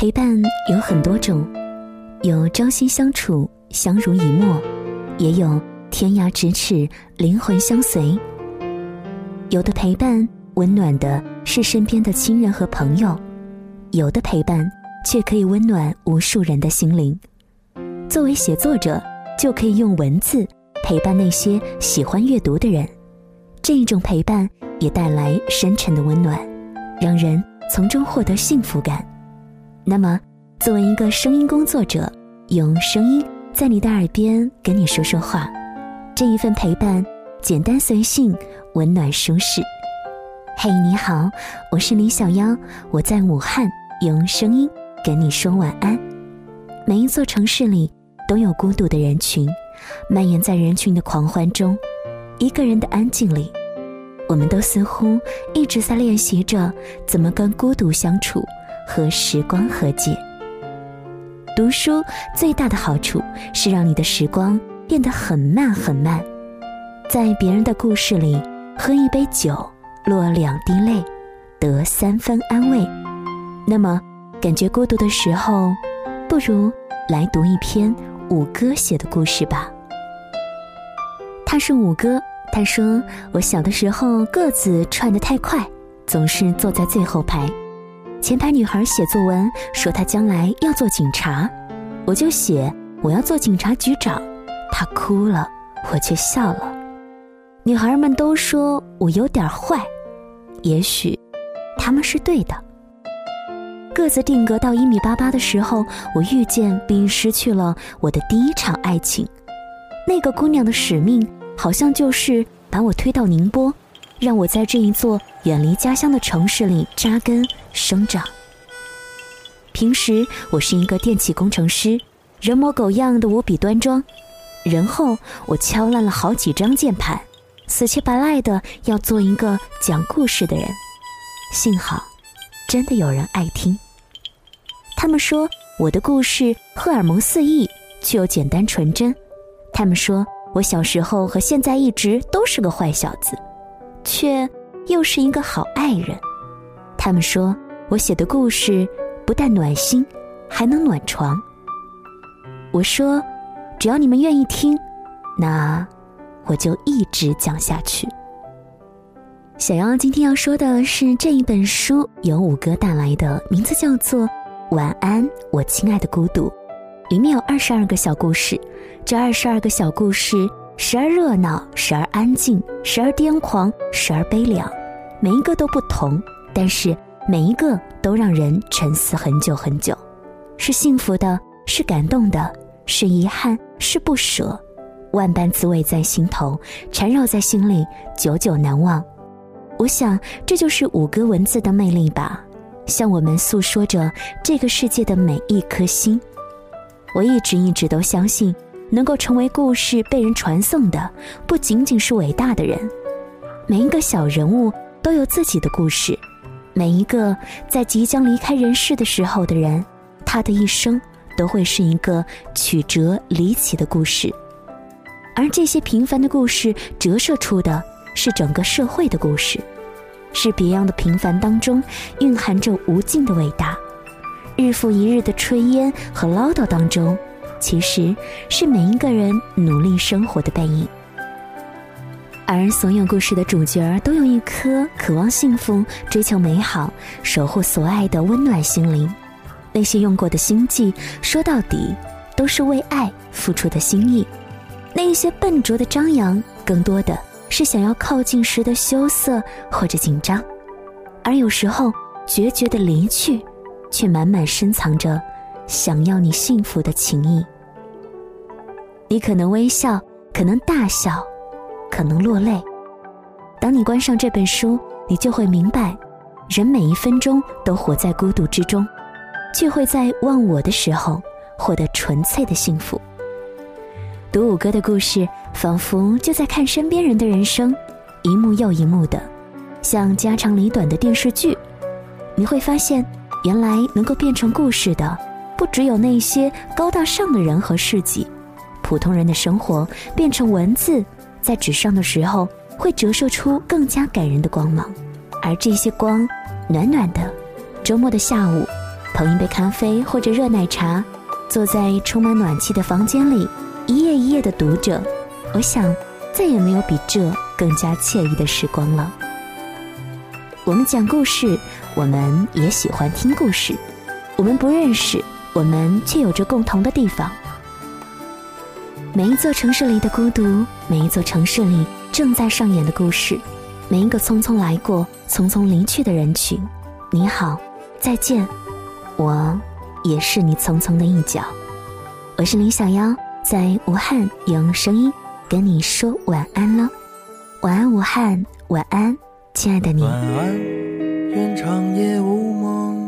陪伴有很多种，有朝夕相处、相濡以沫，也有天涯咫尺、灵魂相随。有的陪伴温暖的是身边的亲人和朋友，有的陪伴却可以温暖无数人的心灵。作为写作者，就可以用文字陪伴那些喜欢阅读的人，这一种陪伴也带来深沉的温暖，让人从中获得幸福感。那么，作为一个声音工作者，用声音在你的耳边跟你说说话，这一份陪伴简单随性，温暖舒适。嘿，你好，我是李小妖，我在武汉用声音跟你说晚安。每一座城市里都有孤独的人群，蔓延在人群的狂欢中，一个人的安静里，我们都似乎一直在练习着怎么跟孤独相处。和时光和解。读书最大的好处是让你的时光变得很慢很慢，在别人的故事里喝一杯酒，落两滴泪，得三分安慰。那么，感觉孤独的时候，不如来读一篇五哥写的故事吧。他是五哥，他说我小的时候个子窜得太快，总是坐在最后排。前排女孩写作文说她将来要做警察，我就写我要做警察局长，她哭了，我却笑了。女孩们都说我有点坏，也许他们是对的。个子定格到一米八八的时候，我遇见并失去了我的第一场爱情。那个姑娘的使命好像就是把我推到宁波。让我在这一座远离家乡的城市里扎根生长。平时我是一个电气工程师，人模狗样的无比端庄。然后我敲烂了好几张键盘，死乞白赖的要做一个讲故事的人。幸好，真的有人爱听。他们说我的故事荷尔蒙四溢，却又简单纯真。他们说我小时候和现在一直都是个坏小子。却又是一个好爱人。他们说我写的故事不但暖心，还能暖床。我说，只要你们愿意听，那我就一直讲下去。小妖今天要说的是这一本书，由五哥带来的，名字叫做《晚安，我亲爱的孤独》，里面有二十二个小故事。这二十二个小故事。时而热闹，时而安静，时而癫狂，时而悲凉，每一个都不同，但是每一个都让人沉思很久很久，是幸福的，是感动的，是遗憾，是不舍，万般滋味在心头，缠绕在心里，久久难忘。我想，这就是五哥文字的魅力吧，向我们诉说着这个世界的每一颗心。我一直一直都相信。能够成为故事被人传颂的，不仅仅是伟大的人，每一个小人物都有自己的故事，每一个在即将离开人世的时候的人，他的一生都会是一个曲折离奇的故事，而这些平凡的故事折射出的是整个社会的故事，是别样的平凡当中蕴含着无尽的伟大，日复一日的炊烟和唠叨当中。其实是每一个人努力生活的背影，而所有故事的主角都有一颗渴望幸福、追求美好、守护所爱的温暖心灵。那些用过的心计，说到底都是为爱付出的心意。那一些笨拙的张扬，更多的是想要靠近时的羞涩或者紧张。而有时候决绝的离去，却满满深藏着。想要你幸福的情谊，你可能微笑，可能大笑，可能落泪。当你关上这本书，你就会明白，人每一分钟都活在孤独之中，却会在忘我的时候获得纯粹的幸福。读五哥的故事，仿佛就在看身边人的人生，一幕又一幕的，像家长里短的电视剧。你会发现，原来能够变成故事的。不只有那些高大上的人和事迹，普通人的生活变成文字，在纸上的时候，会折射出更加感人的光芒。而这些光，暖暖的，周末的下午，捧一杯咖啡或者热奶茶，坐在充满暖气的房间里，一页一页的读着。我想，再也没有比这更加惬意的时光了。我们讲故事，我们也喜欢听故事。我们不认识，我们却有着共同的地方。每一座城市里的孤独，每一座城市里正在上演的故事，每一个匆匆来过、匆匆离去的人群。你好，再见，我也是你匆匆的一角。我是林小妖，在武汉用声音跟你说晚安了。晚安，武汉，晚安，亲爱的你。长夜无梦，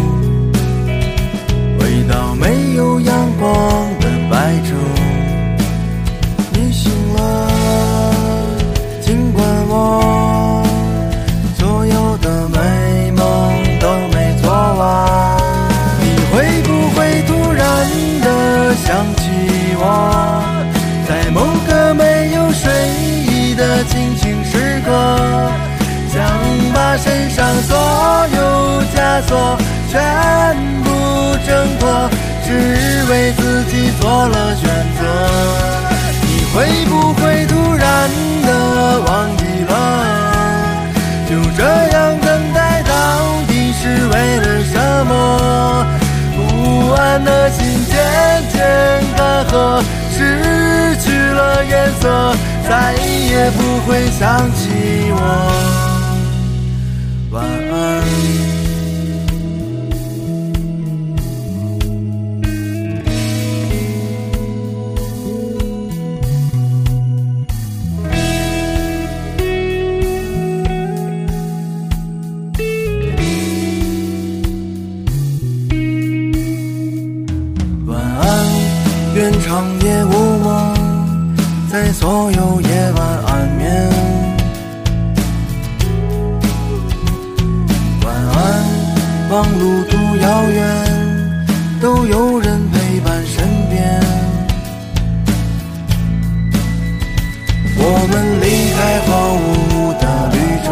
的清醒时刻，想把身上所有枷锁全部挣脱，只为自己做了选择。你会不会突然的忘记了？就这样等待，到底是为了什么？不安的心。渐渐干涸，失去了颜色，再也不会想起我。夜晚安眠。晚安，望路途遥远，都有人陪伴身边。我们离开荒芜的绿洲，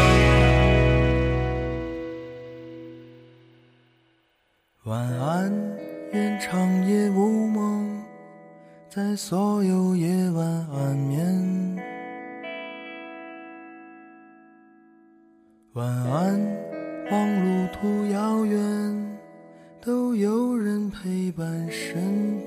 在所有夜晚安眠。晚安，望路途遥远，都有人陪伴身边。